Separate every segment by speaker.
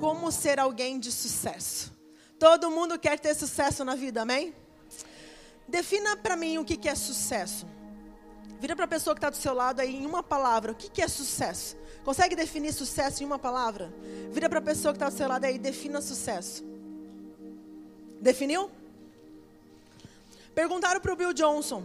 Speaker 1: como ser alguém de sucesso. Todo mundo quer ter sucesso na vida, amém? Defina para mim o que, é sucesso. Vira para a pessoa que está do seu lado aí em uma palavra. O que, é sucesso? Consegue definir sucesso em uma palavra? Vira para a pessoa que está do seu lado aí defina sucesso. Definiu? Perguntaram para o Bill Johnson,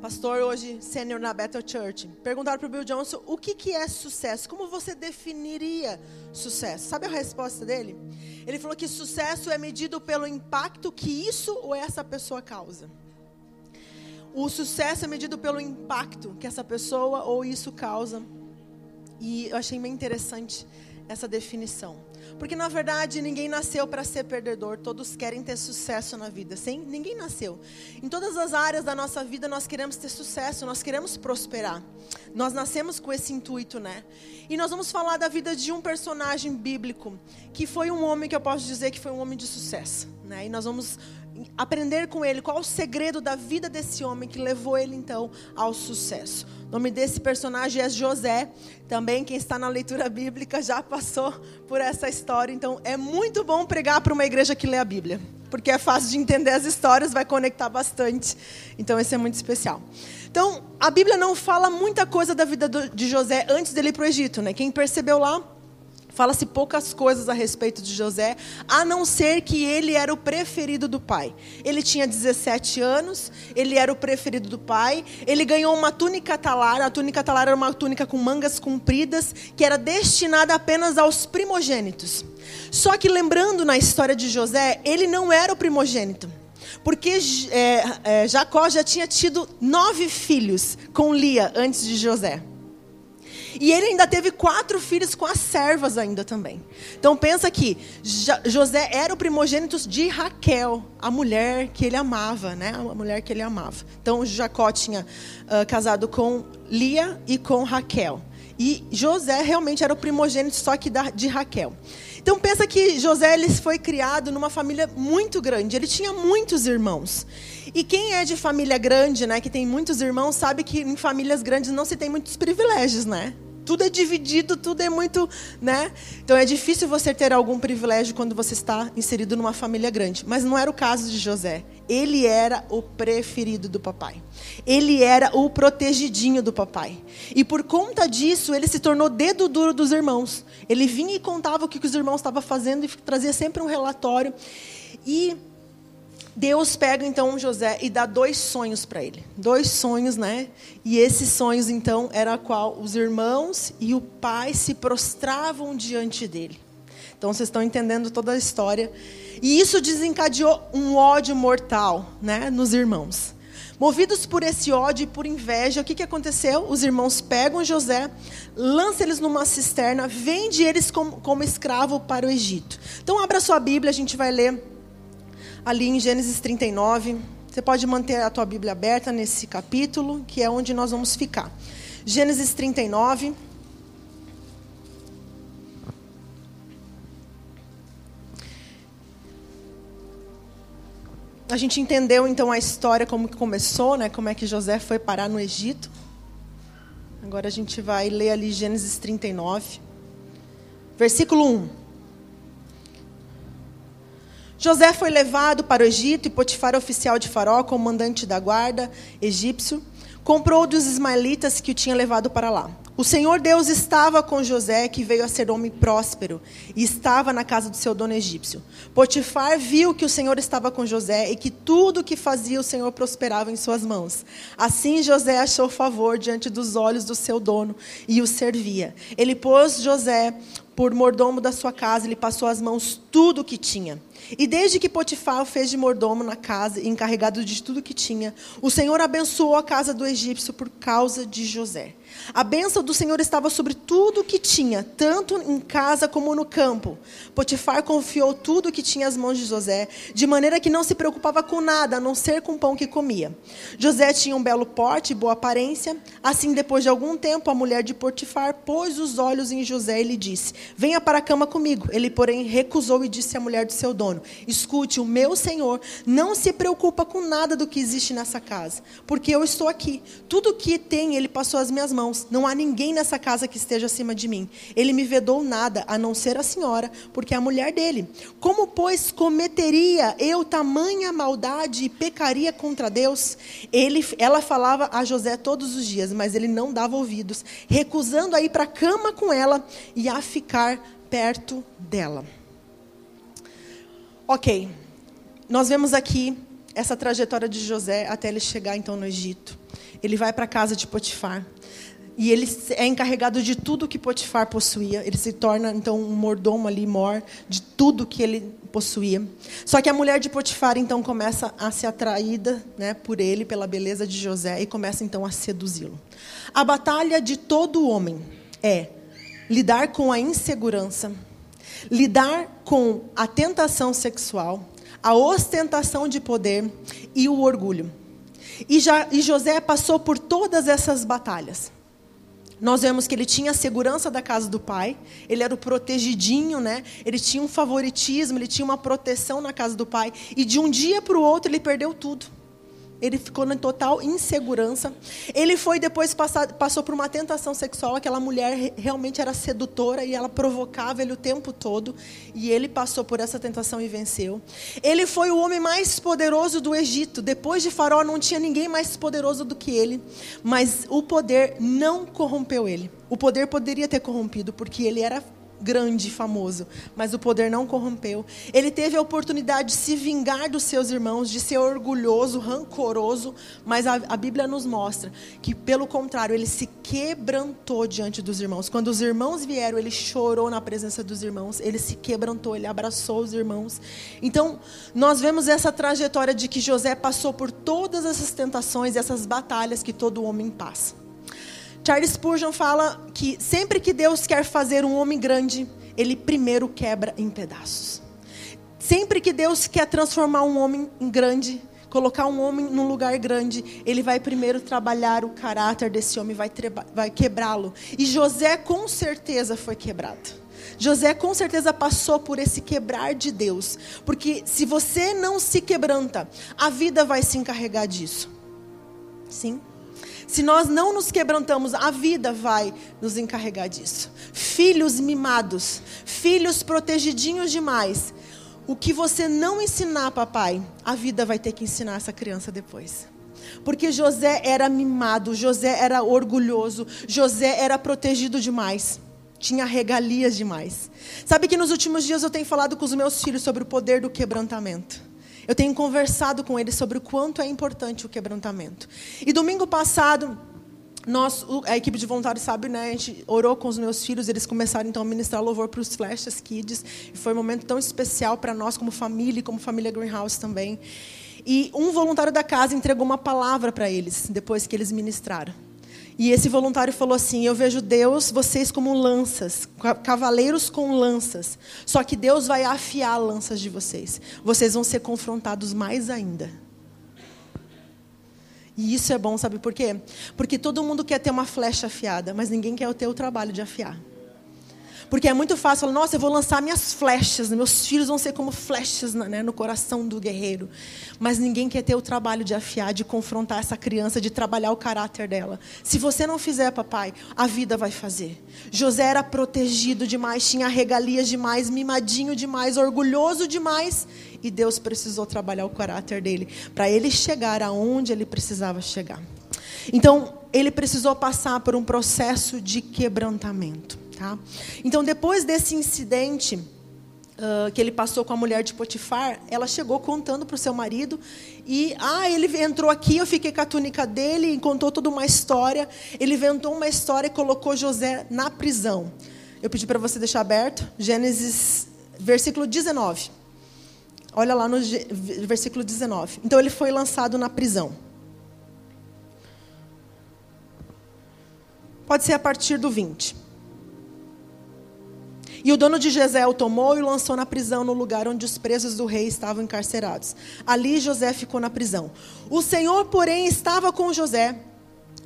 Speaker 1: pastor hoje sênior na Bethel Church. Perguntaram para o Bill Johnson o que, que é sucesso. Como você definiria sucesso? Sabe a resposta dele? Ele falou que sucesso é medido pelo impacto que isso ou essa pessoa causa. O sucesso é medido pelo impacto que essa pessoa ou isso causa. E eu achei bem interessante essa definição. Porque na verdade ninguém nasceu para ser perdedor, todos querem ter sucesso na vida, sim? Ninguém nasceu. Em todas as áreas da nossa vida nós queremos ter sucesso, nós queremos prosperar. Nós nascemos com esse intuito, né? E nós vamos falar da vida de um personagem bíblico, que foi um homem que eu posso dizer que foi um homem de sucesso, né? E nós vamos aprender com ele qual o segredo da vida desse homem que levou ele então ao sucesso. O nome desse personagem é José. Também quem está na leitura bíblica já passou por essa história, então é muito bom pregar para uma igreja que lê a Bíblia, porque é fácil de entender as histórias, vai conectar bastante. Então esse é muito especial. Então, a Bíblia não fala muita coisa da vida de José antes dele ir para o Egito, né? Quem percebeu lá Fala-se poucas coisas a respeito de José, a não ser que ele era o preferido do pai. Ele tinha 17 anos, ele era o preferido do pai, ele ganhou uma túnica talar, a túnica talar era uma túnica com mangas compridas, que era destinada apenas aos primogênitos. Só que lembrando na história de José, ele não era o primogênito. Porque é, é, Jacó já tinha tido nove filhos com Lia antes de José. E ele ainda teve quatro filhos com as servas ainda também. Então pensa que José era o primogênito de Raquel, a mulher que ele amava, né? A mulher que ele amava. Então Jacó tinha uh, casado com Lia e com Raquel. E José realmente era o primogênito só que da, de Raquel. Então pensa que José ele foi criado numa família muito grande. Ele tinha muitos irmãos. E quem é de família grande, né, que tem muitos irmãos, sabe que em famílias grandes não se tem muitos privilégios, né? tudo é dividido, tudo é muito, né? Então é difícil você ter algum privilégio quando você está inserido numa família grande. Mas não era o caso de José. Ele era o preferido do papai. Ele era o protegidinho do papai. E por conta disso, ele se tornou dedo duro dos irmãos. Ele vinha e contava o que os irmãos estavam fazendo e trazia sempre um relatório. E Deus pega então José e dá dois sonhos para ele. Dois sonhos, né? E esses sonhos então era qual os irmãos e o pai se prostravam diante dele. Então vocês estão entendendo toda a história. E isso desencadeou um ódio mortal, né, nos irmãos. Movidos por esse ódio e por inveja, o que, que aconteceu? Os irmãos pegam José, lançam eles numa cisterna, vende eles como, como escravo para o Egito. Então abra sua Bíblia, a gente vai ler ali em Gênesis 39. Você pode manter a tua Bíblia aberta nesse capítulo, que é onde nós vamos ficar. Gênesis 39. A gente entendeu então a história como que começou, né? Como é que José foi parar no Egito. Agora a gente vai ler ali Gênesis 39, versículo 1. José foi levado para o Egito e Potifar, oficial de Faraó, comandante da guarda egípcio, comprou dos ismaelitas que o tinha levado para lá. O Senhor Deus estava com José, que veio a ser homem próspero, e estava na casa do seu dono egípcio. Potifar viu que o Senhor estava com José e que tudo o que fazia o Senhor prosperava em suas mãos. Assim José achou favor diante dos olhos do seu dono e o servia. Ele pôs José por mordomo da sua casa, ele passou as mãos tudo o que tinha. E desde que Potifar o fez de mordomo na casa, encarregado de tudo que tinha, o Senhor abençoou a casa do egípcio por causa de José. A bênção do Senhor estava sobre tudo o que tinha, tanto em casa como no campo. Potifar confiou tudo o que tinha às mãos de José, de maneira que não se preocupava com nada, a não ser com o pão que comia. José tinha um belo porte e boa aparência. Assim, depois de algum tempo, a mulher de Potifar pôs os olhos em José e lhe disse: Venha para a cama comigo. Ele, porém, recusou e disse à mulher do seu dono: Escute, o meu senhor não se preocupa com nada do que existe nessa casa, porque eu estou aqui. Tudo que tem, ele passou às minhas mãos. Não há ninguém nessa casa que esteja acima de mim. Ele me vedou nada, a não ser a senhora, porque é a mulher dele. Como, pois, cometeria eu tamanha maldade e pecaria contra Deus? Ele, ela falava a José todos os dias, mas ele não dava ouvidos, recusando a ir para a cama com ela e a ficar perto dela. Ok, nós vemos aqui essa trajetória de José até ele chegar então no Egito. Ele vai para a casa de Potifar. E ele é encarregado de tudo que Potifar possuía. Ele se torna, então, um mordomo ali, mor, de tudo que ele possuía. Só que a mulher de Potifar, então, começa a ser atraída né, por ele, pela beleza de José, e começa, então, a seduzi-lo. A batalha de todo homem é lidar com a insegurança, lidar com a tentação sexual, a ostentação de poder e o orgulho. E, já, e José passou por todas essas batalhas. Nós vemos que ele tinha a segurança da casa do pai, ele era o protegidinho, né? Ele tinha um favoritismo, ele tinha uma proteção na casa do pai, e de um dia para o outro ele perdeu tudo. Ele ficou em total insegurança. Ele foi depois passar, passou por uma tentação sexual. Aquela mulher realmente era sedutora e ela provocava ele o tempo todo. E ele passou por essa tentação e venceu. Ele foi o homem mais poderoso do Egito. Depois de Faraó não tinha ninguém mais poderoso do que ele. Mas o poder não corrompeu ele. O poder poderia ter corrompido porque ele era grande e famoso, mas o poder não corrompeu. Ele teve a oportunidade de se vingar dos seus irmãos, de ser orgulhoso, rancoroso, mas a, a, Bíblia nos mostra que, pelo contrário, ele se quebrantou diante dos irmãos. Quando os irmãos vieram, ele chorou na presença dos irmãos, ele se quebrantou, ele abraçou os irmãos. Então, nós vemos essa trajetória de que José passou por todas essas tentações, essas batalhas que todo homem passa. Charles Spurgeon fala que sempre que Deus quer fazer um homem grande, ele primeiro quebra em pedaços. Sempre que Deus quer transformar um homem em grande, colocar um homem num lugar grande, ele vai primeiro trabalhar o caráter desse homem, vai, vai quebrá-lo. E José com certeza foi quebrado. José com certeza passou por esse quebrar de Deus, porque se você não se quebranta, a vida vai se encarregar disso. Sim. Se nós não nos quebrantamos, a vida vai nos encarregar disso. Filhos mimados, filhos protegidinhos demais. O que você não ensinar, papai, a vida vai ter que ensinar essa criança depois. Porque José era mimado, José era orgulhoso, José era protegido demais. Tinha regalias demais. Sabe que nos últimos dias eu tenho falado com os meus filhos sobre o poder do quebrantamento. Eu tenho conversado com eles sobre o quanto é importante o quebrantamento. E domingo passado, nós, a equipe de voluntários sabe, né? A gente orou com os meus filhos, eles começaram então a ministrar louvor para os Flashes Kids. E foi um momento tão especial para nós como família e como família Greenhouse também. E um voluntário da casa entregou uma palavra para eles depois que eles ministraram. E esse voluntário falou assim: Eu vejo Deus, vocês como lanças, cavaleiros com lanças. Só que Deus vai afiar lanças de vocês. Vocês vão ser confrontados mais ainda. E isso é bom, sabe por quê? Porque todo mundo quer ter uma flecha afiada, mas ninguém quer ter o trabalho de afiar. Porque é muito fácil falar, nossa, eu vou lançar minhas flechas, meus filhos vão ser como flechas né, no coração do guerreiro. Mas ninguém quer ter o trabalho de afiar, de confrontar essa criança, de trabalhar o caráter dela. Se você não fizer, papai, a vida vai fazer. José era protegido demais, tinha regalias demais, mimadinho demais, orgulhoso demais. E Deus precisou trabalhar o caráter dele para ele chegar aonde ele precisava chegar. Então, ele precisou passar por um processo de quebrantamento. Tá? Então, depois desse incidente uh, que ele passou com a mulher de Potifar, ela chegou contando para o seu marido e, ah, ele entrou aqui, eu fiquei com a túnica dele e contou toda uma história. Ele inventou uma história e colocou José na prisão. Eu pedi para você deixar aberto, Gênesis, versículo 19. Olha lá no versículo 19. Então, ele foi lançado na prisão. Pode ser a partir do 20. E o dono de José o tomou e o lançou na prisão, no lugar onde os presos do rei estavam encarcerados. Ali José ficou na prisão. O Senhor, porém, estava com José.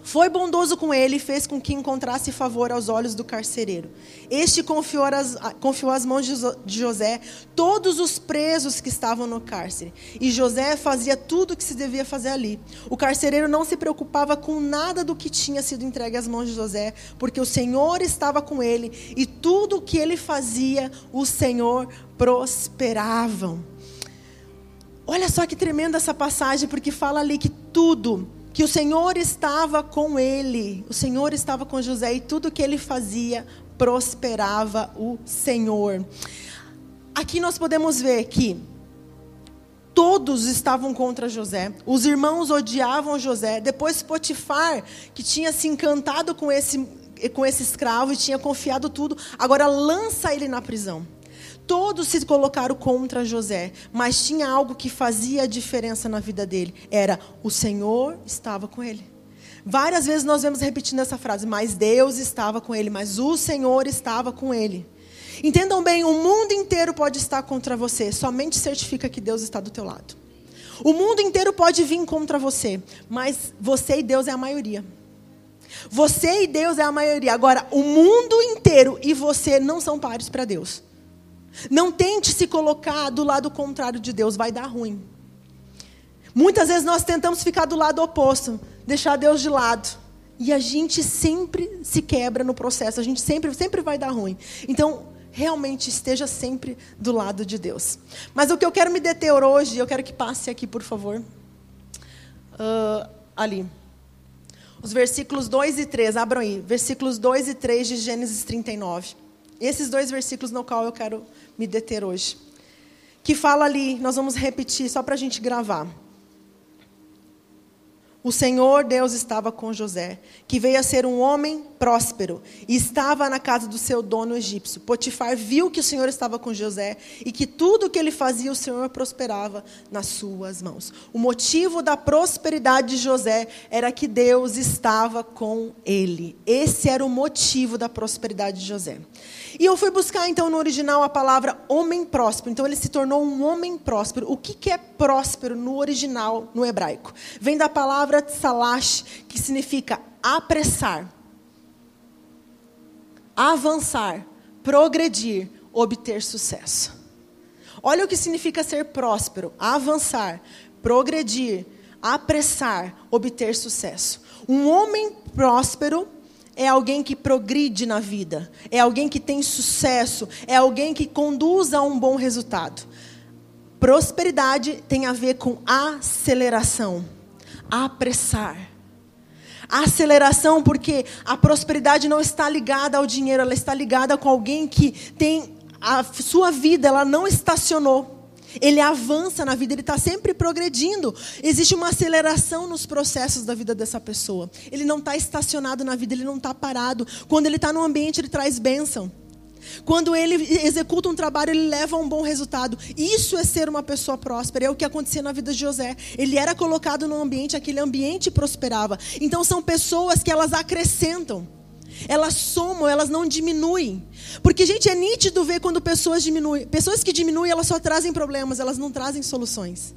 Speaker 1: Foi bondoso com ele e fez com que encontrasse favor aos olhos do carcereiro. Este confiou as, confiou às mãos de José todos os presos que estavam no cárcere. E José fazia tudo o que se devia fazer ali. O carcereiro não se preocupava com nada do que tinha sido entregue às mãos de José, porque o Senhor estava com ele e tudo o que ele fazia, o Senhor prosperava. Olha só que tremenda essa passagem, porque fala ali que tudo que o Senhor estava com ele, o Senhor estava com José e tudo que ele fazia prosperava o Senhor. Aqui nós podemos ver que todos estavam contra José. Os irmãos odiavam José. Depois Potifar, que tinha se encantado com esse com esse escravo e tinha confiado tudo, agora lança ele na prisão. Todos se colocaram contra José, mas tinha algo que fazia a diferença na vida dele: era o Senhor estava com ele. Várias vezes nós vemos repetindo essa frase, mas Deus estava com ele, mas o Senhor estava com ele. Entendam bem, o mundo inteiro pode estar contra você, somente certifica que Deus está do teu lado. O mundo inteiro pode vir contra você, mas você e Deus é a maioria. Você e Deus é a maioria. Agora, o mundo inteiro e você não são pares para Deus. Não tente se colocar do lado contrário de Deus, vai dar ruim. Muitas vezes nós tentamos ficar do lado oposto, deixar Deus de lado. E a gente sempre se quebra no processo, a gente sempre, sempre vai dar ruim. Então, realmente esteja sempre do lado de Deus. Mas o que eu quero me deter hoje, eu quero que passe aqui, por favor. Uh, ali. Os versículos 2 e 3, abram aí. Versículos 2 e 3 de Gênesis 39. Esses dois versículos no qual eu quero me deter hoje. Que fala ali, nós vamos repetir só para a gente gravar. O Senhor Deus estava com José, que veio a ser um homem próspero, e estava na casa do seu dono egípcio. Potifar viu que o Senhor estava com José e que tudo que ele fazia, o Senhor prosperava nas suas mãos. O motivo da prosperidade de José era que Deus estava com ele. Esse era o motivo da prosperidade de José. E eu fui buscar então no original a palavra homem próspero. Então ele se tornou um homem próspero. O que, que é próspero no original, no hebraico? Vem da palavra tsalash, que significa apressar, avançar, progredir, obter sucesso. Olha o que significa ser próspero: avançar, progredir, apressar, obter sucesso. Um homem próspero é alguém que progride na vida, é alguém que tem sucesso, é alguém que conduz a um bom resultado. Prosperidade tem a ver com aceleração, apressar. Aceleração, porque a prosperidade não está ligada ao dinheiro, ela está ligada com alguém que tem a sua vida, ela não estacionou. Ele avança na vida, ele está sempre progredindo. Existe uma aceleração nos processos da vida dessa pessoa. Ele não está estacionado na vida, ele não está parado. Quando ele está no ambiente, ele traz bênção. Quando ele executa um trabalho, ele leva a um bom resultado. Isso é ser uma pessoa próspera. É o que acontecia na vida de José. Ele era colocado num ambiente, aquele ambiente prosperava. Então são pessoas que elas acrescentam. Elas somam, elas não diminuem. Porque, gente, é nítido ver quando pessoas diminuem. Pessoas que diminuem, elas só trazem problemas, elas não trazem soluções.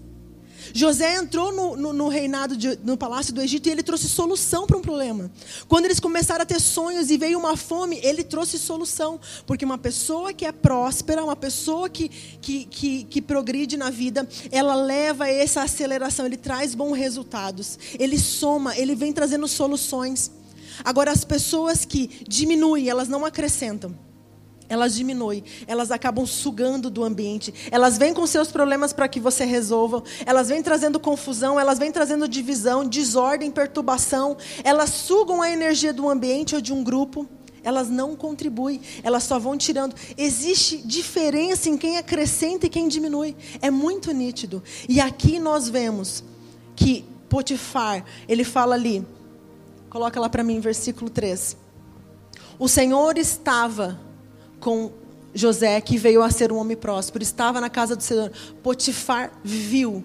Speaker 1: José entrou no, no, no reinado, de, no palácio do Egito, e ele trouxe solução para um problema. Quando eles começaram a ter sonhos e veio uma fome, ele trouxe solução. Porque uma pessoa que é próspera, uma pessoa que, que, que, que progride na vida, ela leva essa aceleração, ele traz bons resultados. Ele soma, ele vem trazendo soluções. Agora, as pessoas que diminuem, elas não acrescentam. Elas diminuem, elas acabam sugando do ambiente. Elas vêm com seus problemas para que você resolva. Elas vêm trazendo confusão, elas vêm trazendo divisão, desordem, perturbação. Elas sugam a energia do ambiente ou de um grupo. Elas não contribuem, elas só vão tirando. Existe diferença em quem acrescenta e quem diminui. É muito nítido. E aqui nós vemos que Potifar, ele fala ali, Coloca lá para mim, versículo 3. O Senhor estava com José, que veio a ser um homem próspero, estava na casa do Senhor. Potifar viu.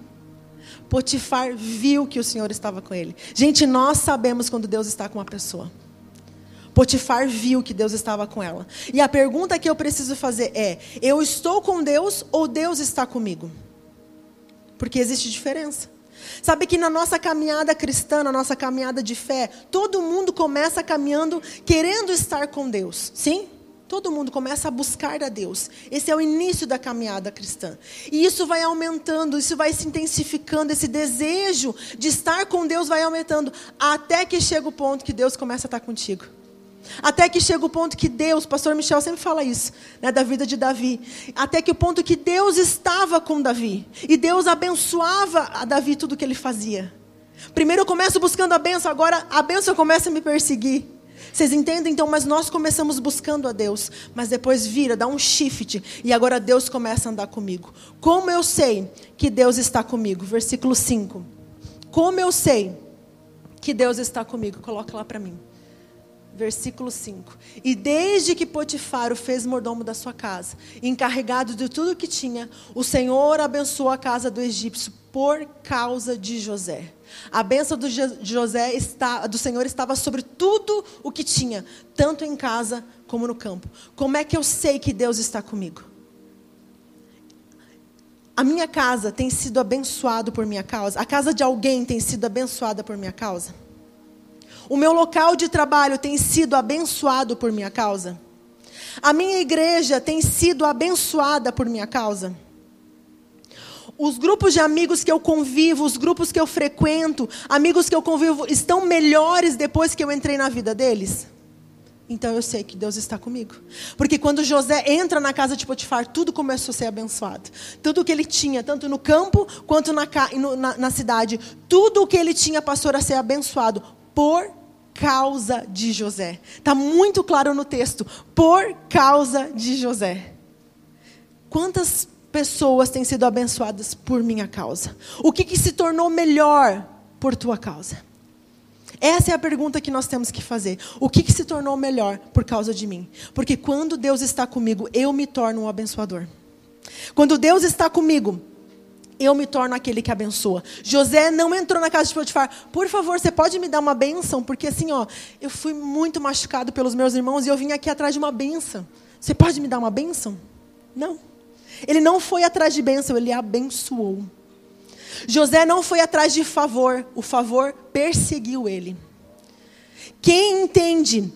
Speaker 1: Potifar viu que o Senhor estava com ele. Gente, nós sabemos quando Deus está com uma pessoa. Potifar viu que Deus estava com ela. E a pergunta que eu preciso fazer é: eu estou com Deus ou Deus está comigo? Porque existe diferença. Sabe que na nossa caminhada cristã, na nossa caminhada de fé, todo mundo começa caminhando querendo estar com Deus. Sim? Todo mundo começa a buscar a Deus. Esse é o início da caminhada cristã. E isso vai aumentando, isso vai se intensificando, esse desejo de estar com Deus vai aumentando, até que chega o ponto que Deus começa a estar contigo. Até que chega o ponto que Deus, pastor Michel sempre fala isso, né, da vida de Davi. Até que o ponto que Deus estava com Davi. E Deus abençoava a Davi tudo que ele fazia. Primeiro eu começo buscando a benção, agora a benção começa a me perseguir. Vocês entendem? Então, mas nós começamos buscando a Deus, mas depois vira, dá um shift, e agora Deus começa a andar comigo. Como eu sei que Deus está comigo? Versículo 5. Como eu sei que Deus está comigo? Coloca lá para mim versículo 5. E desde que Potifar o fez mordomo da sua casa, encarregado de tudo que tinha, o Senhor abençoou a casa do egípcio por causa de José. A bênção do José está, do Senhor estava sobre tudo o que tinha, tanto em casa como no campo. Como é que eu sei que Deus está comigo? A minha casa tem sido abençoada por minha causa. A casa de alguém tem sido abençoada por minha causa. O meu local de trabalho tem sido abençoado por minha causa? A minha igreja tem sido abençoada por minha causa? Os grupos de amigos que eu convivo, os grupos que eu frequento, amigos que eu convivo, estão melhores depois que eu entrei na vida deles? Então eu sei que Deus está comigo. Porque quando José entra na casa de Potifar, tudo começou a ser abençoado. Tudo o que ele tinha, tanto no campo quanto na, na, na cidade, tudo o que ele tinha passou a ser abençoado por causa de José. Está muito claro no texto. Por causa de José. Quantas pessoas têm sido abençoadas por minha causa? O que, que se tornou melhor por tua causa? Essa é a pergunta que nós temos que fazer. O que, que se tornou melhor por causa de mim? Porque quando Deus está comigo, eu me torno um abençoador. Quando Deus está comigo, eu me torno aquele que abençoa. José não entrou na casa de Potifar. Por favor, você pode me dar uma bênção? Porque assim, ó, eu fui muito machucado pelos meus irmãos e eu vim aqui atrás de uma bênção. Você pode me dar uma bênção? Não. Ele não foi atrás de bênção, ele abençoou. José não foi atrás de favor, o favor perseguiu ele. Quem entende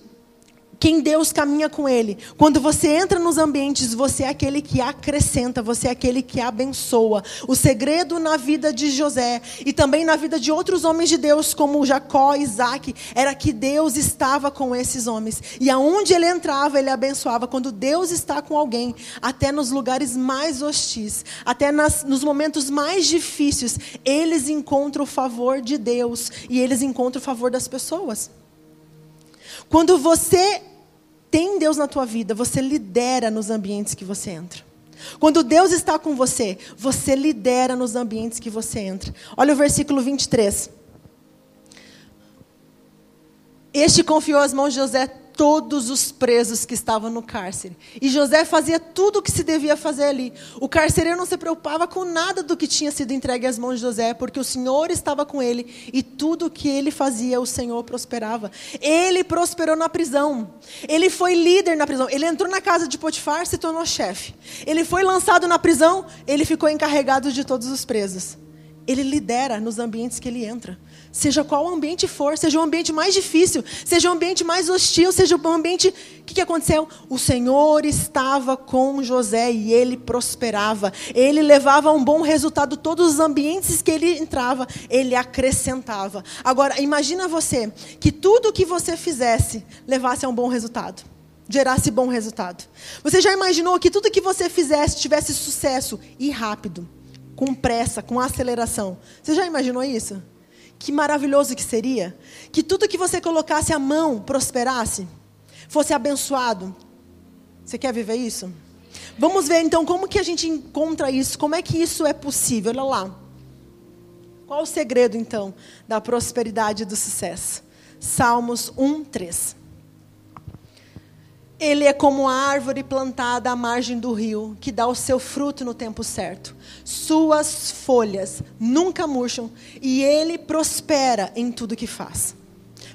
Speaker 1: quem Deus caminha com ele. Quando você entra nos ambientes, você é aquele que acrescenta, você é aquele que abençoa. O segredo na vida de José e também na vida de outros homens de Deus, como Jacó, Isaac, era que Deus estava com esses homens. E aonde ele entrava, ele abençoava. Quando Deus está com alguém, até nos lugares mais hostis, até nas, nos momentos mais difíceis, eles encontram o favor de Deus e eles encontram o favor das pessoas. Quando você tem Deus na tua vida, você lidera nos ambientes que você entra. Quando Deus está com você, você lidera nos ambientes que você entra. Olha o versículo 23. Este confiou as mãos de José todos os presos que estavam no cárcere. E José fazia tudo o que se devia fazer ali. O carcereiro não se preocupava com nada do que tinha sido entregue às mãos de José, porque o Senhor estava com ele e tudo o que ele fazia, o Senhor prosperava. Ele prosperou na prisão. Ele foi líder na prisão. Ele entrou na casa de Potifar, se tornou chefe. Ele foi lançado na prisão, ele ficou encarregado de todos os presos. Ele lidera nos ambientes que ele entra. Seja qual ambiente for, seja o ambiente mais difícil, seja o ambiente mais hostil, seja o ambiente. O que, que aconteceu? O Senhor estava com José e ele prosperava. Ele levava um bom resultado. Todos os ambientes que ele entrava, ele acrescentava. Agora, imagina você que tudo que você fizesse levasse a um bom resultado gerasse bom resultado. Você já imaginou que tudo que você fizesse tivesse sucesso e rápido, com pressa, com aceleração? Você já imaginou isso? Que maravilhoso que seria que tudo que você colocasse a mão prosperasse, fosse abençoado. Você quer viver isso? Vamos ver então como que a gente encontra isso, como é que isso é possível. Olha lá. Qual o segredo então da prosperidade e do sucesso? Salmos 1, 3. Ele é como a árvore plantada à margem do rio, que dá o seu fruto no tempo certo. Suas folhas nunca murcham e ele prospera em tudo que faz.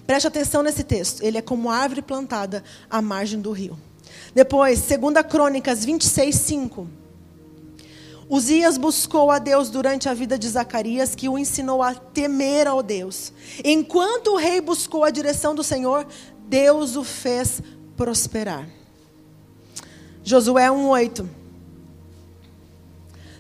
Speaker 1: Preste atenção nesse texto. Ele é como a árvore plantada à margem do rio. Depois, 2 Crônicas 26, 5. Uzias buscou a Deus durante a vida de Zacarias, que o ensinou a temer ao Deus. Enquanto o rei buscou a direção do Senhor, Deus o fez prosperar. Josué 1:8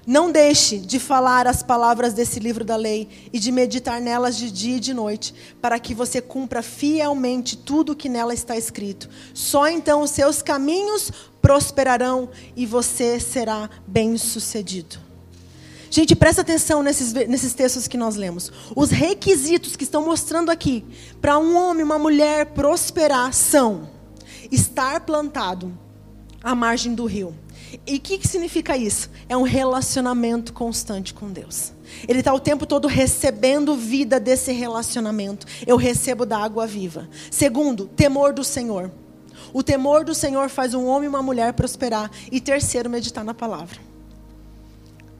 Speaker 1: Não deixe de falar as palavras desse livro da lei e de meditar nelas de dia e de noite, para que você cumpra fielmente tudo o que nela está escrito. Só então os seus caminhos prosperarão e você será bem-sucedido. Gente, presta atenção nesses, nesses textos que nós lemos. Os requisitos que estão mostrando aqui para um homem, uma mulher prosperar são estar plantado à margem do rio. E o que, que significa isso? É um relacionamento constante com Deus. Ele está o tempo todo recebendo vida desse relacionamento. Eu recebo da água viva. Segundo, temor do Senhor. O temor do Senhor faz um homem e uma mulher prosperar. E terceiro, meditar na palavra.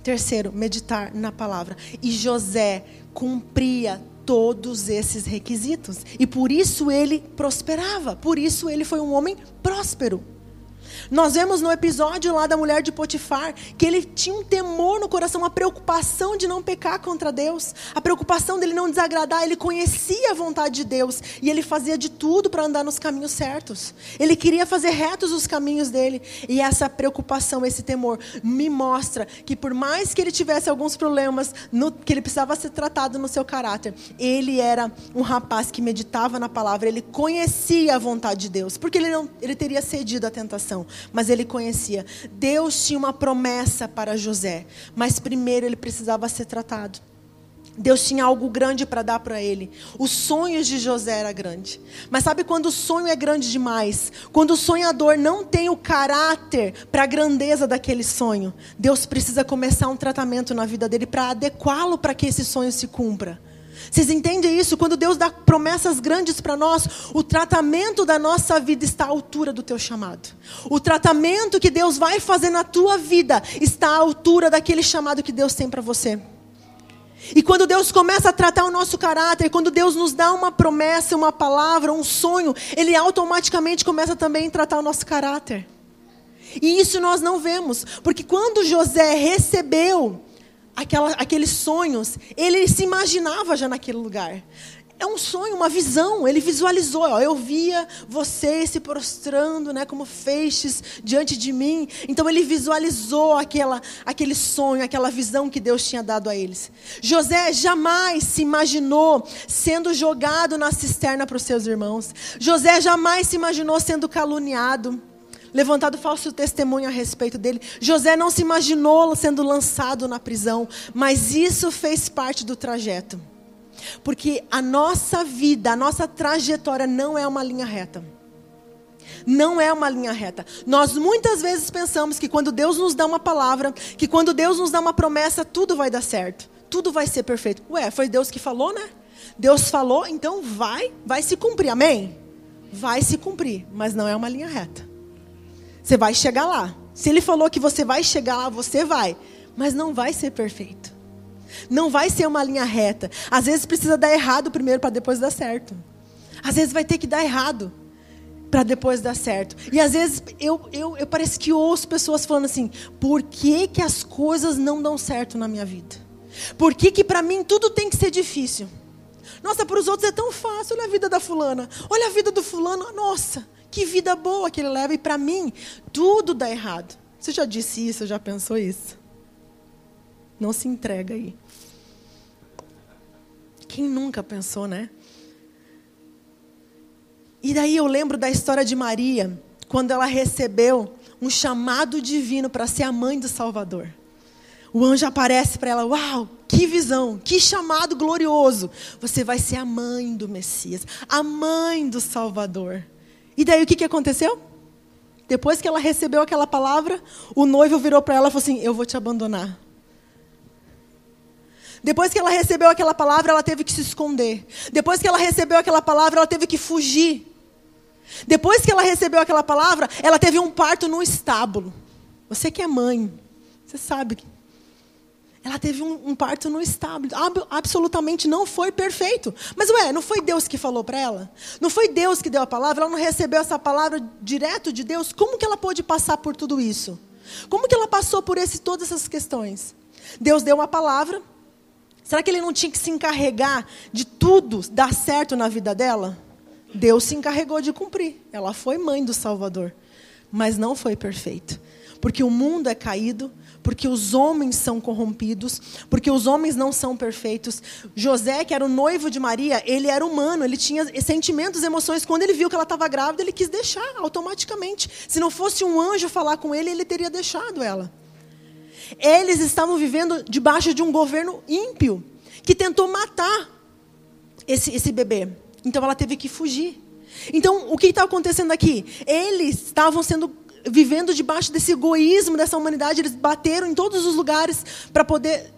Speaker 1: Terceiro, meditar na palavra. E José cumpria todos esses requisitos. E por isso ele prosperava. Por isso ele foi um homem próspero. Nós vemos no episódio lá da mulher de Potifar que ele tinha um temor no coração, uma preocupação de não pecar contra Deus, a preocupação dele não desagradar. Ele conhecia a vontade de Deus e ele fazia de tudo para andar nos caminhos certos. Ele queria fazer retos os caminhos dele e essa preocupação, esse temor, me mostra que por mais que ele tivesse alguns problemas, no, que ele precisava ser tratado no seu caráter, ele era um rapaz que meditava na palavra, ele conhecia a vontade de Deus, porque ele não, ele teria cedido à tentação mas ele conhecia. Deus tinha uma promessa para José, mas primeiro ele precisava ser tratado. Deus tinha algo grande para dar para ele. Os sonhos de José era grande. Mas sabe quando o sonho é grande demais? Quando o sonhador não tem o caráter para a grandeza daquele sonho, Deus precisa começar um tratamento na vida dele para adequá-lo para que esse sonho se cumpra. Vocês entendem isso? Quando Deus dá promessas grandes para nós, o tratamento da nossa vida está à altura do teu chamado. O tratamento que Deus vai fazer na tua vida está à altura daquele chamado que Deus tem para você. E quando Deus começa a tratar o nosso caráter, quando Deus nos dá uma promessa, uma palavra, um sonho, Ele automaticamente começa também a tratar o nosso caráter. E isso nós não vemos, porque quando José recebeu aquela, aqueles sonhos, ele se imaginava já naquele lugar. É um sonho, uma visão. Ele visualizou. Ó, eu via vocês se prostrando, né, como feixes diante de mim. Então ele visualizou aquela, aquele sonho, aquela visão que Deus tinha dado a eles. José jamais se imaginou sendo jogado na cisterna para os seus irmãos. José jamais se imaginou sendo caluniado levantado falso testemunho a respeito dele. José não se imaginou sendo lançado na prisão, mas isso fez parte do trajeto. Porque a nossa vida, a nossa trajetória não é uma linha reta. Não é uma linha reta. Nós muitas vezes pensamos que quando Deus nos dá uma palavra, que quando Deus nos dá uma promessa, tudo vai dar certo. Tudo vai ser perfeito. Ué, foi Deus que falou, né? Deus falou, então vai, vai se cumprir. Amém? Vai se cumprir, mas não é uma linha reta. Você vai chegar lá. Se ele falou que você vai chegar lá, você vai. Mas não vai ser perfeito. Não vai ser uma linha reta. Às vezes precisa dar errado primeiro para depois dar certo. Às vezes vai ter que dar errado para depois dar certo. E às vezes eu, eu, eu parece que ouço pessoas falando assim: por que, que as coisas não dão certo na minha vida? Por que, que para mim tudo tem que ser difícil? Nossa, para os outros é tão fácil. Olha a vida da fulana. Olha a vida do fulano. Nossa. Que vida boa que ele leva. E para mim, tudo dá errado. Você já disse isso? Já pensou isso? Não se entrega aí. Quem nunca pensou, né? E daí eu lembro da história de Maria, quando ela recebeu um chamado divino para ser a mãe do Salvador. O anjo aparece para ela: Uau, que visão, que chamado glorioso! Você vai ser a mãe do Messias, a mãe do Salvador. E daí o que, que aconteceu? Depois que ela recebeu aquela palavra, o noivo virou para ela e falou assim: Eu vou te abandonar. Depois que ela recebeu aquela palavra, ela teve que se esconder. Depois que ela recebeu aquela palavra, ela teve que fugir. Depois que ela recebeu aquela palavra, ela teve um parto no estábulo. Você que é mãe, você sabe ela teve um, um parto no estábulo. Ab, absolutamente não foi perfeito. Mas, ué, não foi Deus que falou para ela? Não foi Deus que deu a palavra? Ela não recebeu essa palavra direto de Deus? Como que ela pôde passar por tudo isso? Como que ela passou por esse, todas essas questões? Deus deu uma palavra. Será que ele não tinha que se encarregar de tudo dar certo na vida dela? Deus se encarregou de cumprir. Ela foi mãe do Salvador, mas não foi perfeito. Porque o mundo é caído, porque os homens são corrompidos, porque os homens não são perfeitos. José, que era o noivo de Maria, ele era humano, ele tinha sentimentos, emoções. Quando ele viu que ela estava grávida, ele quis deixar automaticamente. Se não fosse um anjo falar com ele, ele teria deixado ela. Eles estavam vivendo debaixo de um governo ímpio, que tentou matar esse, esse bebê. Então ela teve que fugir. Então, o que está acontecendo aqui? Eles estavam sendo vivendo debaixo desse egoísmo dessa humanidade, eles bateram em todos os lugares para poder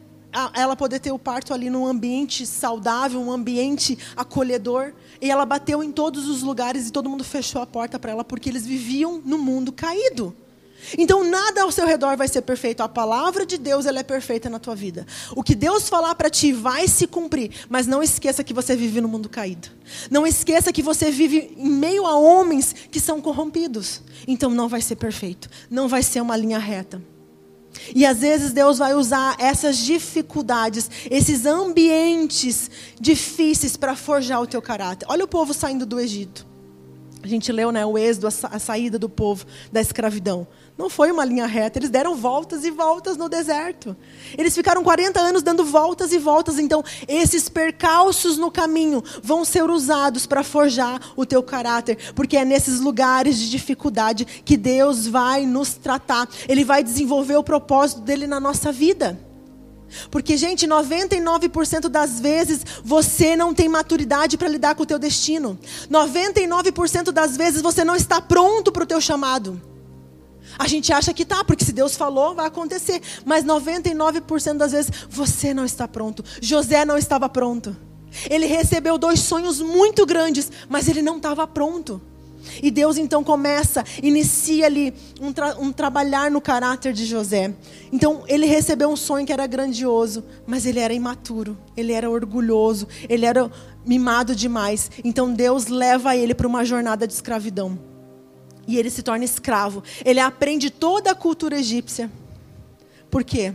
Speaker 1: ela poder ter o parto ali num ambiente saudável, um ambiente acolhedor. E ela bateu em todos os lugares e todo mundo fechou a porta para ela porque eles viviam no mundo caído. Então nada ao seu redor vai ser perfeito. A palavra de Deus ela é perfeita na tua vida. O que Deus falar para ti vai se cumprir, mas não esqueça que você vive no mundo caído. Não esqueça que você vive em meio a homens que são corrompidos. Então não vai ser perfeito, não vai ser uma linha reta. E às vezes Deus vai usar essas dificuldades, esses ambientes difíceis para forjar o teu caráter. Olha o povo saindo do Egito. A gente leu né, o êxodo, a saída do povo da escravidão. Não foi uma linha reta, eles deram voltas e voltas no deserto. Eles ficaram 40 anos dando voltas e voltas. Então, esses percalços no caminho vão ser usados para forjar o teu caráter, porque é nesses lugares de dificuldade que Deus vai nos tratar. Ele vai desenvolver o propósito dele na nossa vida. Porque, gente, 99% das vezes você não tem maturidade para lidar com o teu destino. 99% das vezes você não está pronto para o teu chamado. A gente acha que tá, porque se Deus falou, vai acontecer. Mas 99% das vezes você não está pronto. José não estava pronto. Ele recebeu dois sonhos muito grandes, mas ele não estava pronto. E Deus então começa, inicia ali um, tra um, trabalhar no caráter de José. Então ele recebeu um sonho que era grandioso, mas ele era imaturo, ele era orgulhoso, ele era mimado demais. Então Deus leva ele para uma jornada de escravidão. E ele se torna escravo. Ele aprende toda a cultura egípcia. Por quê?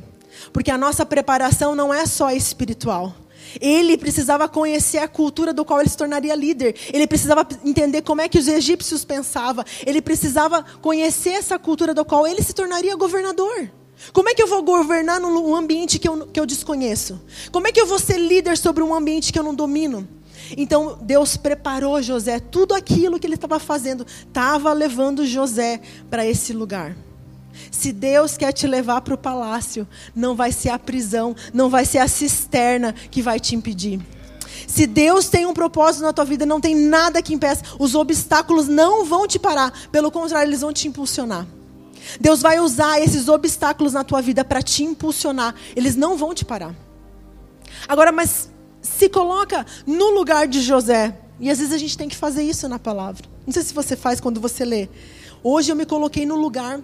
Speaker 1: Porque a nossa preparação não é só espiritual. Ele precisava conhecer a cultura do qual ele se tornaria líder. Ele precisava entender como é que os egípcios pensavam. Ele precisava conhecer essa cultura do qual ele se tornaria governador. Como é que eu vou governar num ambiente que eu, que eu desconheço? Como é que eu vou ser líder sobre um ambiente que eu não domino? Então Deus preparou José, tudo aquilo que ele estava fazendo, estava levando José para esse lugar. Se Deus quer te levar para o palácio, não vai ser a prisão, não vai ser a cisterna que vai te impedir. Se Deus tem um propósito na tua vida, não tem nada que impeça. Os obstáculos não vão te parar, pelo contrário, eles vão te impulsionar. Deus vai usar esses obstáculos na tua vida para te impulsionar, eles não vão te parar. Agora, mas se coloca no lugar de José. E às vezes a gente tem que fazer isso na palavra. Não sei se você faz quando você lê. Hoje eu me coloquei no lugar,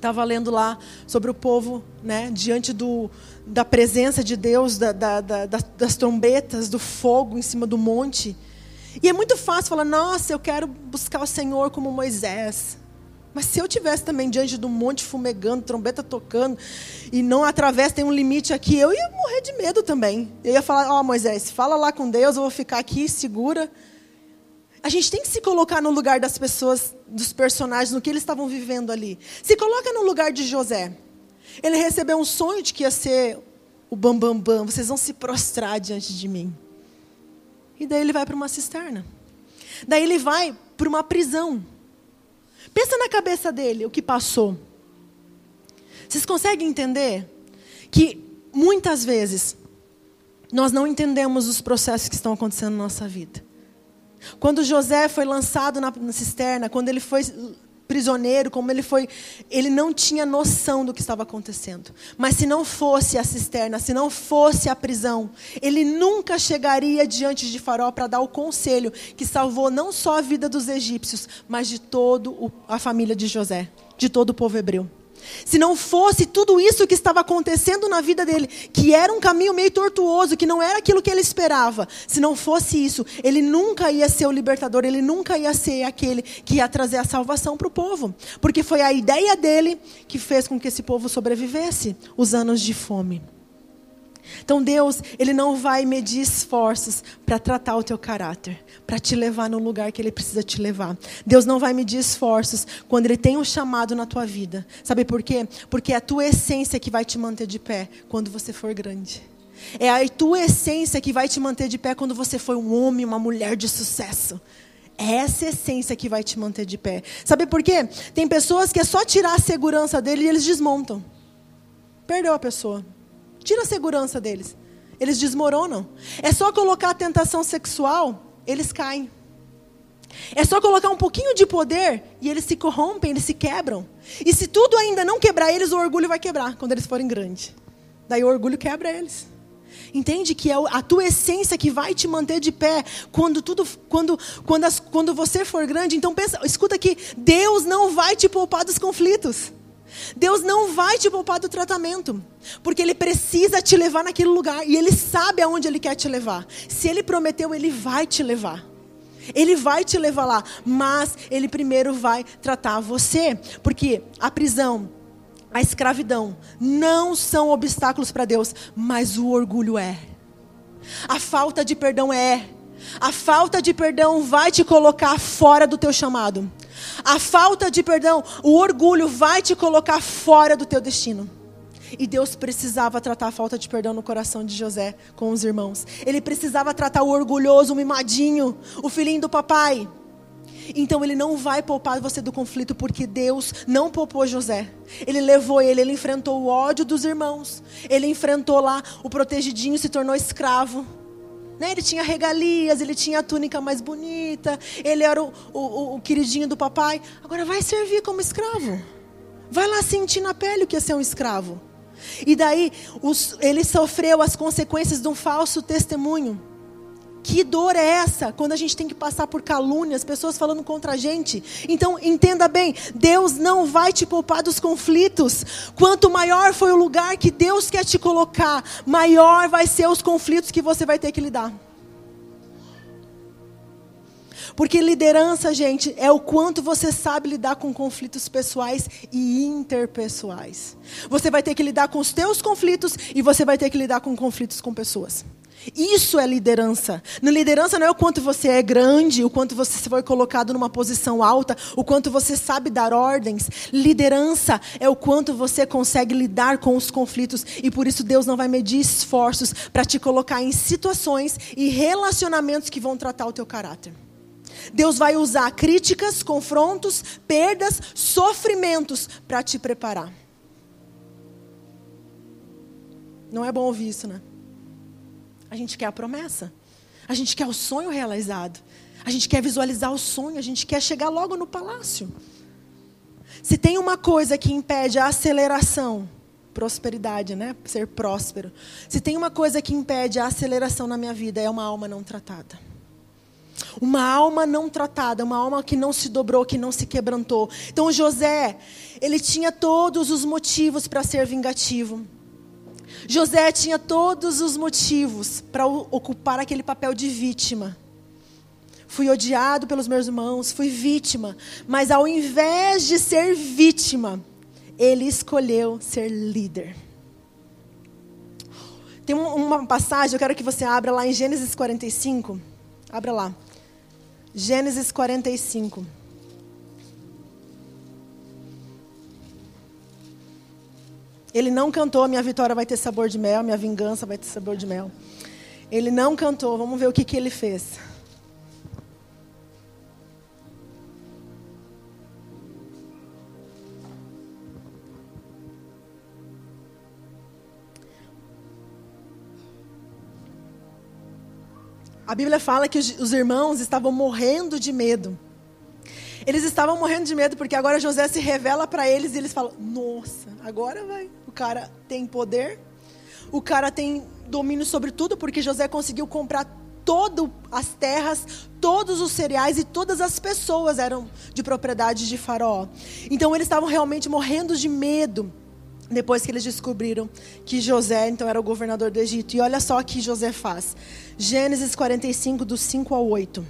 Speaker 1: estava lendo lá sobre o povo, né, diante do, da presença de Deus, da, da, da, das trombetas, do fogo em cima do monte. E é muito fácil falar, nossa, eu quero buscar o Senhor como Moisés. Mas se eu tivesse também diante um monte fumegando, trombeta tocando, e não atravessa, tem um limite aqui, eu ia morrer de medo também. Eu ia falar, ó oh, Moisés, fala lá com Deus, eu vou ficar aqui segura. A gente tem que se colocar no lugar das pessoas, dos personagens, no que eles estavam vivendo ali. Se coloca no lugar de José. Ele recebeu um sonho de que ia ser o bambambam, bam, bam, vocês vão se prostrar diante de mim. E daí ele vai para uma cisterna. Daí ele vai para uma prisão. Pensa na cabeça dele o que passou. Vocês conseguem entender que muitas vezes nós não entendemos os processos que estão acontecendo na nossa vida. Quando José foi lançado na, cisterna, quando ele foi prisioneiro, como ele foi, ele não tinha noção do que estava acontecendo. Mas se não fosse a cisterna, se não fosse a prisão, ele nunca chegaria diante de Faraó para dar o conselho que salvou não só a vida dos egípcios, mas de toda a família de José, de todo o povo hebreu. Se não fosse tudo isso que estava acontecendo na vida dele, que era um caminho meio tortuoso, que não era aquilo que ele esperava, se não fosse isso, ele nunca ia ser o libertador, ele nunca ia ser aquele que ia trazer a salvação para o povo, porque foi a ideia dele que fez com que esse povo sobrevivesse os anos de fome. Então Deus, ele não vai medir esforços para tratar o teu caráter, para te levar no lugar que ele precisa te levar. Deus não vai medir esforços quando ele tem um chamado na tua vida. Sabe por quê? Porque é a tua essência que vai te manter de pé quando você for grande. É a tua essência que vai te manter de pé quando você for um homem, uma mulher de sucesso. É essa essência que vai te manter de pé. Sabe por quê? Tem pessoas que é só tirar a segurança dele e eles desmontam. Perdeu a pessoa. Tira a segurança deles. Eles desmoronam. É só colocar a tentação sexual, eles caem. É só colocar um pouquinho de poder e eles se corrompem, eles se quebram. E se tudo ainda não quebrar eles, o orgulho vai quebrar quando eles forem grandes. Daí o orgulho quebra eles. Entende que é a tua essência que vai te manter de pé quando tudo, quando, quando, as, quando você for grande. Então pensa, escuta aqui, Deus não vai te poupar dos conflitos. Deus não vai te poupar do tratamento, porque Ele precisa te levar naquele lugar e Ele sabe aonde Ele quer te levar. Se Ele prometeu, Ele vai te levar. Ele vai te levar lá, mas Ele primeiro vai tratar você, porque a prisão, a escravidão não são obstáculos para Deus, mas o orgulho é. A falta de perdão é. A falta de perdão vai te colocar fora do teu chamado. A falta de perdão, o orgulho vai te colocar fora do teu destino. E Deus precisava tratar a falta de perdão no coração de José com os irmãos. Ele precisava tratar o orgulhoso, o mimadinho, o filhinho do papai. Então ele não vai poupar você do conflito, porque Deus não poupou José. Ele levou ele, ele enfrentou o ódio dos irmãos. Ele enfrentou lá o protegidinho, se tornou escravo. Né? Ele tinha regalias, ele tinha a túnica mais bonita, ele era o, o, o queridinho do papai. Agora vai servir como escravo. Vai lá sentir na pele o que é ser um escravo. E daí os, ele sofreu as consequências de um falso testemunho. Que dor é essa quando a gente tem que passar por calúnias, pessoas falando contra a gente? Então, entenda bem: Deus não vai te poupar dos conflitos. Quanto maior foi o lugar que Deus quer te colocar, maior vai ser os conflitos que você vai ter que lidar. Porque liderança, gente, é o quanto você sabe lidar com conflitos pessoais e interpessoais. Você vai ter que lidar com os teus conflitos e você vai ter que lidar com conflitos com pessoas. Isso é liderança. Na liderança não é o quanto você é grande, o quanto você foi colocado numa posição alta, o quanto você sabe dar ordens. Liderança é o quanto você consegue lidar com os conflitos e por isso Deus não vai medir esforços para te colocar em situações e relacionamentos que vão tratar o teu caráter. Deus vai usar críticas, confrontos, perdas, sofrimentos para te preparar. Não é bom ouvir isso, né? A gente quer a promessa. A gente quer o sonho realizado. A gente quer visualizar o sonho. A gente quer chegar logo no palácio. Se tem uma coisa que impede a aceleração, prosperidade, né? Ser próspero. Se tem uma coisa que impede a aceleração na minha vida, é uma alma não tratada. Uma alma não tratada, uma alma que não se dobrou, que não se quebrantou. Então José, ele tinha todos os motivos para ser vingativo. José tinha todos os motivos para ocupar aquele papel de vítima. Fui odiado pelos meus irmãos, fui vítima, mas ao invés de ser vítima, ele escolheu ser líder. Tem uma passagem, eu quero que você abra lá em Gênesis 45. Abra lá. Gênesis 45. Ele não cantou, minha vitória vai ter sabor de mel, minha vingança vai ter sabor de mel. Ele não cantou, vamos ver o que, que ele fez. A Bíblia fala que os irmãos estavam morrendo de medo. Eles estavam morrendo de medo porque agora José se revela para eles e eles falam: Nossa, agora vai. O cara tem poder, o cara tem domínio sobre tudo porque José conseguiu comprar todas as terras, todos os cereais e todas as pessoas eram de propriedade de Faraó. Então eles estavam realmente morrendo de medo depois que eles descobriram que José então era o governador do Egito. E olha só o que José faz. Gênesis 45 do 5 ao 8.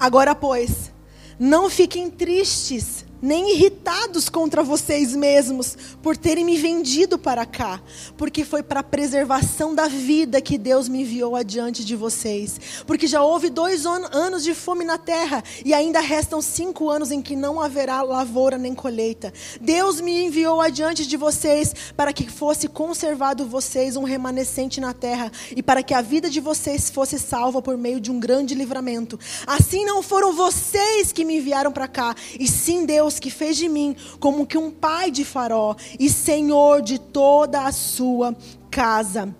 Speaker 1: Agora, pois, não fiquem tristes nem irritados contra vocês mesmos por terem me vendido para cá, porque foi para a preservação da vida que Deus me enviou adiante de vocês. Porque já houve dois anos de fome na terra e ainda restam cinco anos em que não haverá lavoura nem colheita. Deus me enviou adiante de vocês para que fosse conservado vocês um remanescente na terra e para que a vida de vocês fosse salva por meio de um grande livramento. Assim não foram vocês que me enviaram para cá, e sim Deus Deus que fez de mim como que um pai de Faraó e senhor de toda a sua casa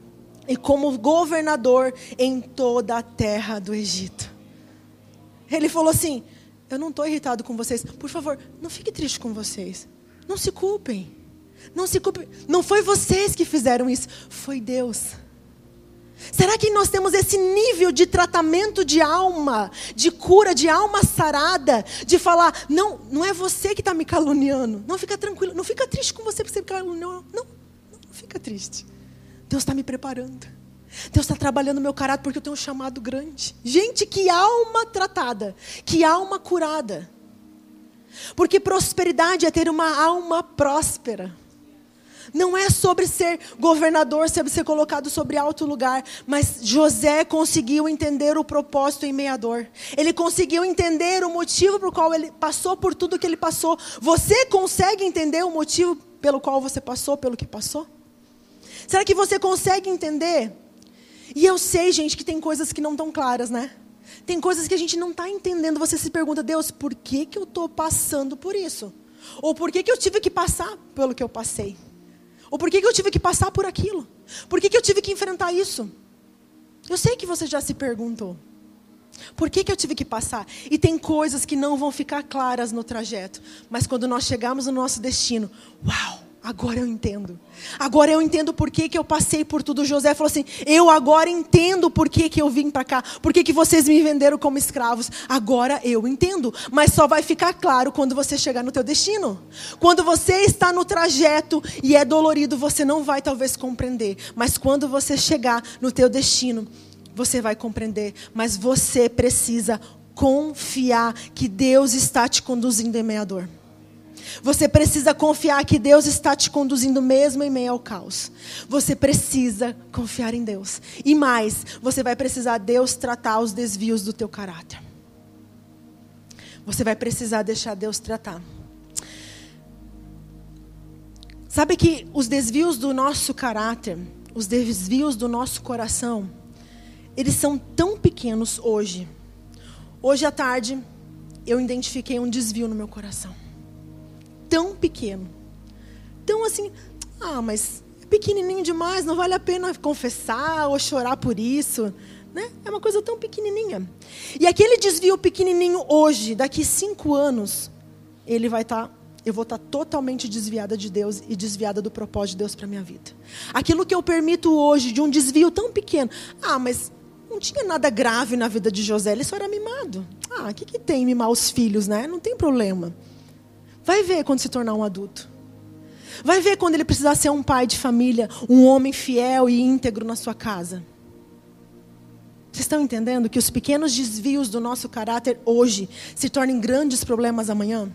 Speaker 1: e como governador em toda a terra do Egito. Ele falou assim: Eu não estou irritado com vocês. Por favor, não fique triste com vocês. Não se culpem. Não se culpem. Não foi vocês que fizeram isso, foi Deus. Será que nós temos esse nível de tratamento de alma, de cura, de alma sarada, de falar, não, não é você que está me caluniando. Não fica tranquilo, não fica triste com você porque você me caluniou. Não, não, fica triste. Deus está me preparando. Deus está trabalhando meu caráter porque eu tenho um chamado grande. Gente, que alma tratada, que alma curada. Porque prosperidade é ter uma alma próspera. Não é sobre ser governador, sobre ser colocado sobre alto lugar, mas José conseguiu entender o propósito em meador. Ele conseguiu entender o motivo por qual ele passou por tudo que ele passou. Você consegue entender o motivo pelo qual você passou, pelo que passou? Será que você consegue entender? E eu sei, gente, que tem coisas que não estão claras, né? Tem coisas que a gente não está entendendo. Você se pergunta, Deus, por que, que eu estou passando por isso? Ou por que, que eu tive que passar pelo que eu passei? Ou por que, que eu tive que passar por aquilo? Por que, que eu tive que enfrentar isso? Eu sei que você já se perguntou. Por que, que eu tive que passar? E tem coisas que não vão ficar claras no trajeto. Mas quando nós chegarmos no nosso destino, uau! Agora eu entendo. Agora eu entendo por que, que eu passei por tudo. José falou assim: Eu agora entendo por que, que eu vim para cá. Por que, que vocês me venderam como escravos. Agora eu entendo. Mas só vai ficar claro quando você chegar no teu destino. Quando você está no trajeto e é dolorido, você não vai talvez compreender. Mas quando você chegar no teu destino, você vai compreender. Mas você precisa confiar que Deus está te conduzindo em meia dor. Você precisa confiar que Deus está te conduzindo mesmo em meio ao caos. Você precisa confiar em Deus. E mais, você vai precisar Deus tratar os desvios do teu caráter. Você vai precisar deixar Deus tratar. Sabe que os desvios do nosso caráter, os desvios do nosso coração, eles são tão pequenos hoje. Hoje à tarde, eu identifiquei um desvio no meu coração tão pequeno. Tão assim, ah, mas é pequenininho demais, não vale a pena confessar ou chorar por isso. Né? É uma coisa tão pequenininha. E aquele desvio pequenininho hoje, daqui cinco anos, ele vai estar, tá, eu vou estar tá totalmente desviada de Deus e desviada do propósito de Deus para minha vida. Aquilo que eu permito hoje de um desvio tão pequeno, ah, mas não tinha nada grave na vida de José, ele só era mimado. Ah, o que, que tem mimar os filhos, né? Não tem problema. Vai ver quando se tornar um adulto. Vai ver quando ele precisar ser um pai de família, um homem fiel e íntegro na sua casa. Vocês estão entendendo que os pequenos desvios do nosso caráter hoje se tornem grandes problemas amanhã?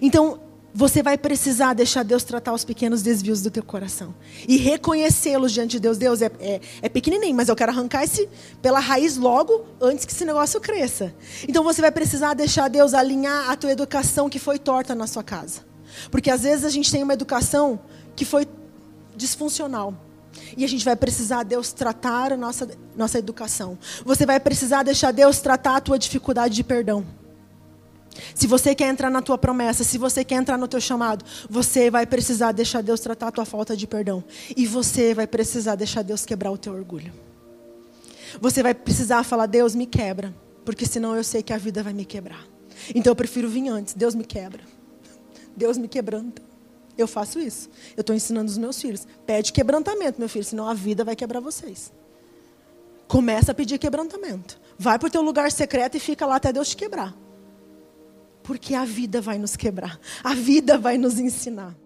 Speaker 1: Então, você vai precisar deixar Deus tratar os pequenos desvios do teu coração. E reconhecê-los diante de Deus. Deus é, é, é, pequenininho, mas eu quero arrancar esse pela raiz logo, antes que esse negócio cresça. Então você vai precisar deixar Deus alinhar a tua educação que foi torta na sua casa. Porque às vezes a gente tem uma educação que foi disfuncional. E a gente vai precisar Deus tratar a nossa, nossa educação. Você vai precisar deixar Deus tratar a tua dificuldade de perdão. Se você quer entrar na tua promessa, se você quer entrar no teu chamado, você vai precisar deixar Deus tratar a tua falta de perdão. E você vai precisar deixar Deus quebrar o teu orgulho. Você vai precisar falar: Deus me quebra, porque senão eu sei que a vida vai me quebrar. Então eu prefiro vir antes. Deus me quebra. Deus me quebranta. Eu faço isso. Eu estou ensinando os meus filhos. Pede quebrantamento, meu filho, senão a vida vai quebrar vocês. Começa a pedir quebrantamento. Vai para o teu lugar secreto e fica lá até Deus te quebrar. Porque a vida vai nos quebrar. A vida vai nos ensinar.